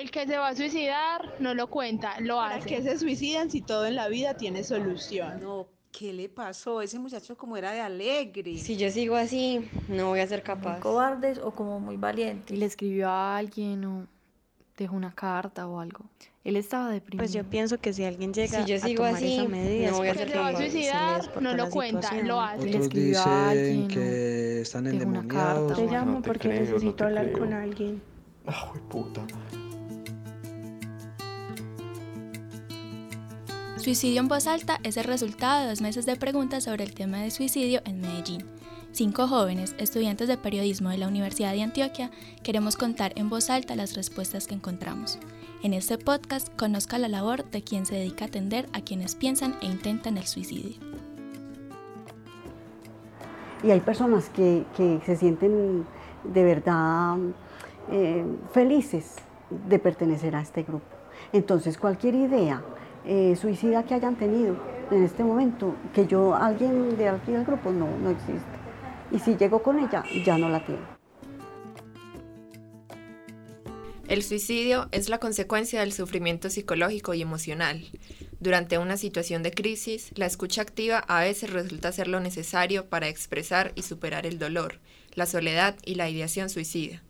El que se va a suicidar no lo cuenta, lo ¿Para hace. qué se suicidan si todo en la vida tiene solución? No, ¿qué le pasó? Ese muchacho como era de alegre. Si yo sigo así, no voy a ser capaz. cobardes o como muy valientes. Y le escribió a alguien o dejó una carta o algo. Él estaba deprimido. Pues yo pienso que si alguien llega Si yo a sigo tomar así, esa medida no voy a El que ser se va a porque se le suicidar no lo cuenta, lo hace. Le Otros escribió a dicen alguien, que están endemoniados. carta. Te llamo No te porque creo, no necesito te hablar creo. con alguien. Ah, puta. Suicidio en voz alta es el resultado de dos meses de preguntas sobre el tema de suicidio en Medellín. Cinco jóvenes, estudiantes de periodismo de la Universidad de Antioquia, queremos contar en voz alta las respuestas que encontramos. En este podcast conozca la labor de quien se dedica a atender a quienes piensan e intentan el suicidio. Y hay personas que, que se sienten de verdad eh, felices de pertenecer a este grupo. Entonces cualquier idea eh, suicida que hayan tenido en este momento, que yo, alguien de aquí del grupo, no, no existe. Y si llego con ella, ya no la tiene. El suicidio es la consecuencia del sufrimiento psicológico y emocional. Durante una situación de crisis, la escucha activa a veces resulta ser lo necesario para expresar y superar el dolor, la soledad y la ideación suicida.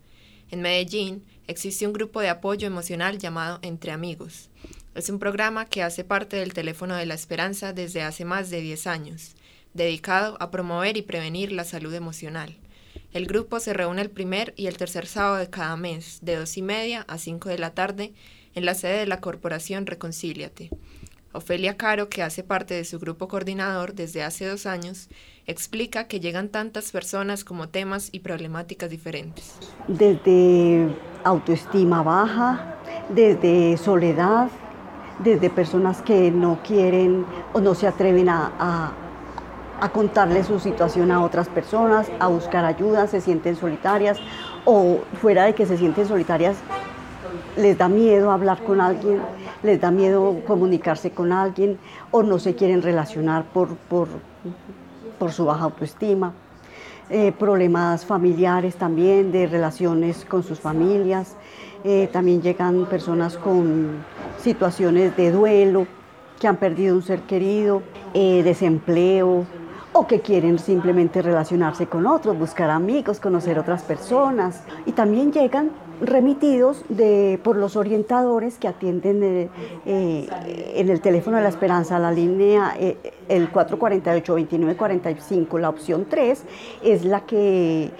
En Medellín existe un grupo de apoyo emocional llamado Entre Amigos. Es un programa que hace parte del Teléfono de la Esperanza desde hace más de 10 años, dedicado a promover y prevenir la salud emocional. El grupo se reúne el primer y el tercer sábado de cada mes, de dos y media a 5 de la tarde, en la sede de la corporación Reconcíliate. Ofelia Caro, que hace parte de su grupo coordinador desde hace dos años, explica que llegan tantas personas como temas y problemáticas diferentes. Desde autoestima baja, desde soledad, desde personas que no quieren o no se atreven a, a, contarle su situación a otras personas, a buscar ayuda, se sienten solitarias o fuera de que se sienten solitarias, les da miedo hablar con alguien, les da miedo comunicarse con alguien o no se quieren relacionar por, por, por su baja autoestima. Eh, problemas familiares también, de relaciones con sus familias. Eh, también llegan personas con situaciones de duelo, que han perdido un ser querido, eh, desempleo, o que quieren simplemente relacionarse con otros, buscar amigos, conocer otras personas. Y también llegan remitidos de, por los orientadores que atienden eh, eh, en el teléfono de la esperanza, la línea eh, el 448-2945, la opción 3, es la que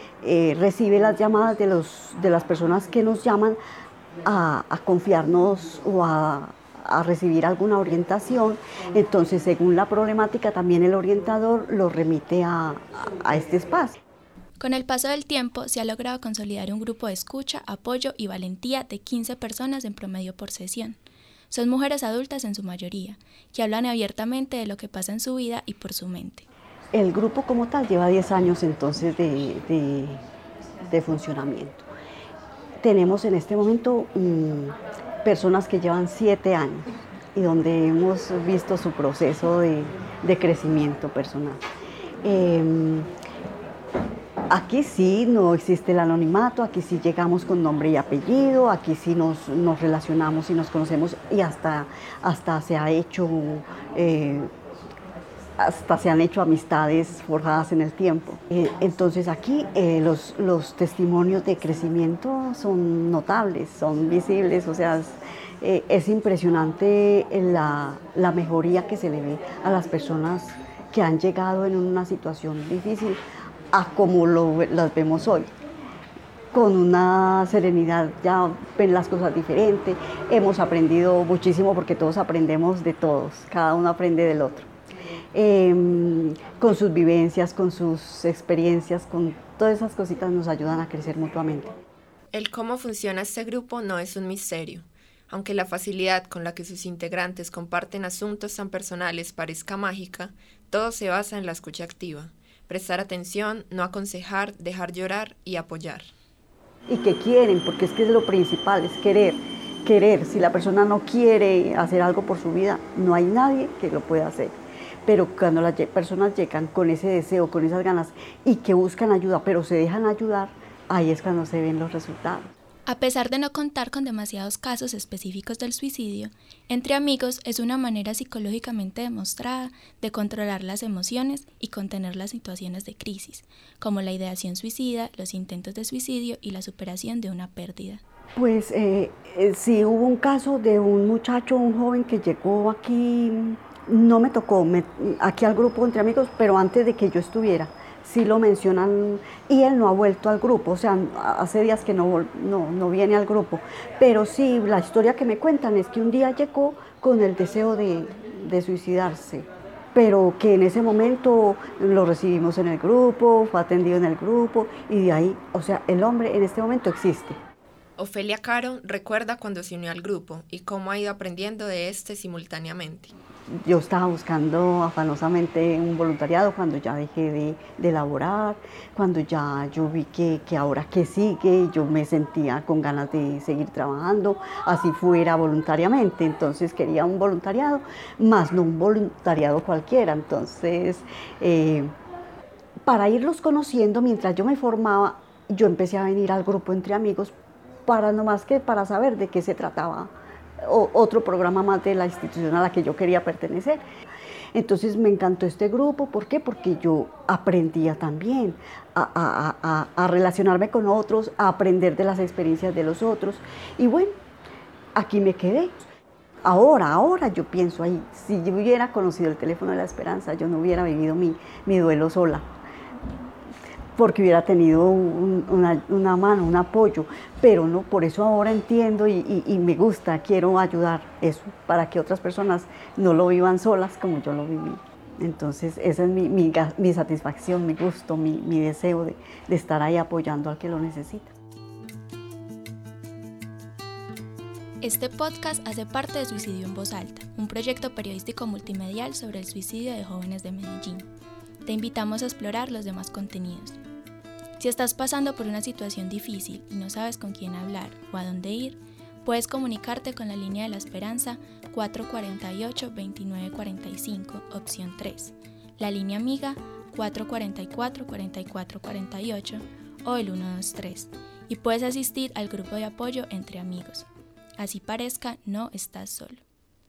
recibe las llamadas de, los, de las personas que nos llaman a, confiarnos o a, a recibir alguna orientación. Entonces, según la problemática, también el orientador lo remite a, a este espacio. Con el paso del tiempo se ha logrado consolidar un grupo de escucha, apoyo y valentía de 15 personas en promedio por sesión. Son mujeres adultas en su mayoría, que hablan abiertamente de lo que pasa en su vida y por su mente. El grupo como tal lleva 10 años entonces de, funcionamiento. Tenemos en este momento mmm, personas que llevan 7 años y donde hemos visto su proceso de, crecimiento personal. Eh, Aquí sí no existe el anonimato, aquí sí llegamos con nombre y apellido, aquí sí nos, nos relacionamos y nos conocemos y hasta, hasta se ha hecho, eh, hasta se han hecho amistades forjadas en el tiempo. Eh, entonces aquí eh, los, los, testimonios de crecimiento son notables, son visibles, o sea, es, es impresionante la, la mejoría que se le ve a las personas que han llegado en una situación difícil a como lo, las vemos hoy. Con una serenidad ya ven las cosas diferentes, hemos aprendido muchísimo porque todos aprendemos de todos, cada uno aprende del otro. Eh, con sus vivencias, con sus experiencias, con todas esas cositas nos ayudan a crecer mutuamente. El cómo funciona este grupo no es un misterio. Aunque la facilidad con la que sus integrantes comparten asuntos tan personales parezca mágica, todo se basa en la escucha activa prestar atención, no aconsejar, dejar llorar y apoyar. Y que quieren, porque es que es lo principal, es querer, querer. Si la persona no quiere hacer algo por su vida, no hay nadie que lo pueda hacer. Pero cuando las personas llegan con ese deseo, con esas ganas y que buscan ayuda, pero se dejan ayudar, ahí es cuando se ven los resultados. A pesar de no contar con demasiados casos específicos del suicidio, entre amigos es una manera psicológicamente demostrada de controlar las emociones y contener las situaciones de crisis, como la ideación suicida, los intentos de suicidio y la superación de una pérdida. Pues eh, eh, sí hubo un caso de un muchacho, un joven que llegó aquí, no me tocó aquí al grupo entre amigos, pero antes de que yo estuviera sí lo mencionan y él no ha vuelto al grupo, o sea, hace días que no, no, viene al grupo, pero sí, la historia que me cuentan es que un día llegó con el deseo de, de suicidarse, pero que en ese momento lo recibimos en el grupo, fue atendido en el grupo y de ahí, o sea, el hombre en este momento existe. Ofelia Caro recuerda cuando se unió al grupo y cómo ha ido aprendiendo de este simultáneamente yo estaba buscando afanosamente un voluntariado cuando ya dejé de, de laborar, cuando ya yo vi que, que, ahora que sigue, yo me sentía con ganas de seguir trabajando, así fuera voluntariamente. Entonces quería un voluntariado, más no un voluntariado cualquiera. Entonces, eh, para irlos conociendo, mientras yo me formaba, yo empecé a venir al grupo entre amigos para no más que para saber de qué se trataba otro programa más de la institución a la que yo quería pertenecer. Entonces me encantó este grupo, ¿por qué? Porque yo aprendía también a, relacionarme con otros, a aprender de las experiencias de los otros. Y bueno, aquí me quedé. Ahora, ahora yo pienso ahí, si yo hubiera conocido el teléfono de la esperanza, yo no hubiera vivido mi duelo sola porque hubiera tenido una, mano, un apoyo, pero no, por eso ahora entiendo y, me gusta, quiero ayudar eso, para que otras personas no lo vivan solas como yo lo viví. Entonces, esa es mi, satisfacción, mi gusto, mi, deseo de, de estar ahí apoyando al que lo necesita. Este podcast hace parte de Suicidio en Voz Alta, un proyecto periodístico multimedial sobre el suicidio de jóvenes de Medellín. Te invitamos a explorar los demás contenidos. Si estás pasando por una situación difícil y no sabes con quién hablar o a dónde ir, puedes comunicarte con la línea de la esperanza 448-2945, opción 3, la línea amiga 444-4448 o el 123, y puedes asistir al grupo de apoyo entre amigos. Así parezca, no estás solo.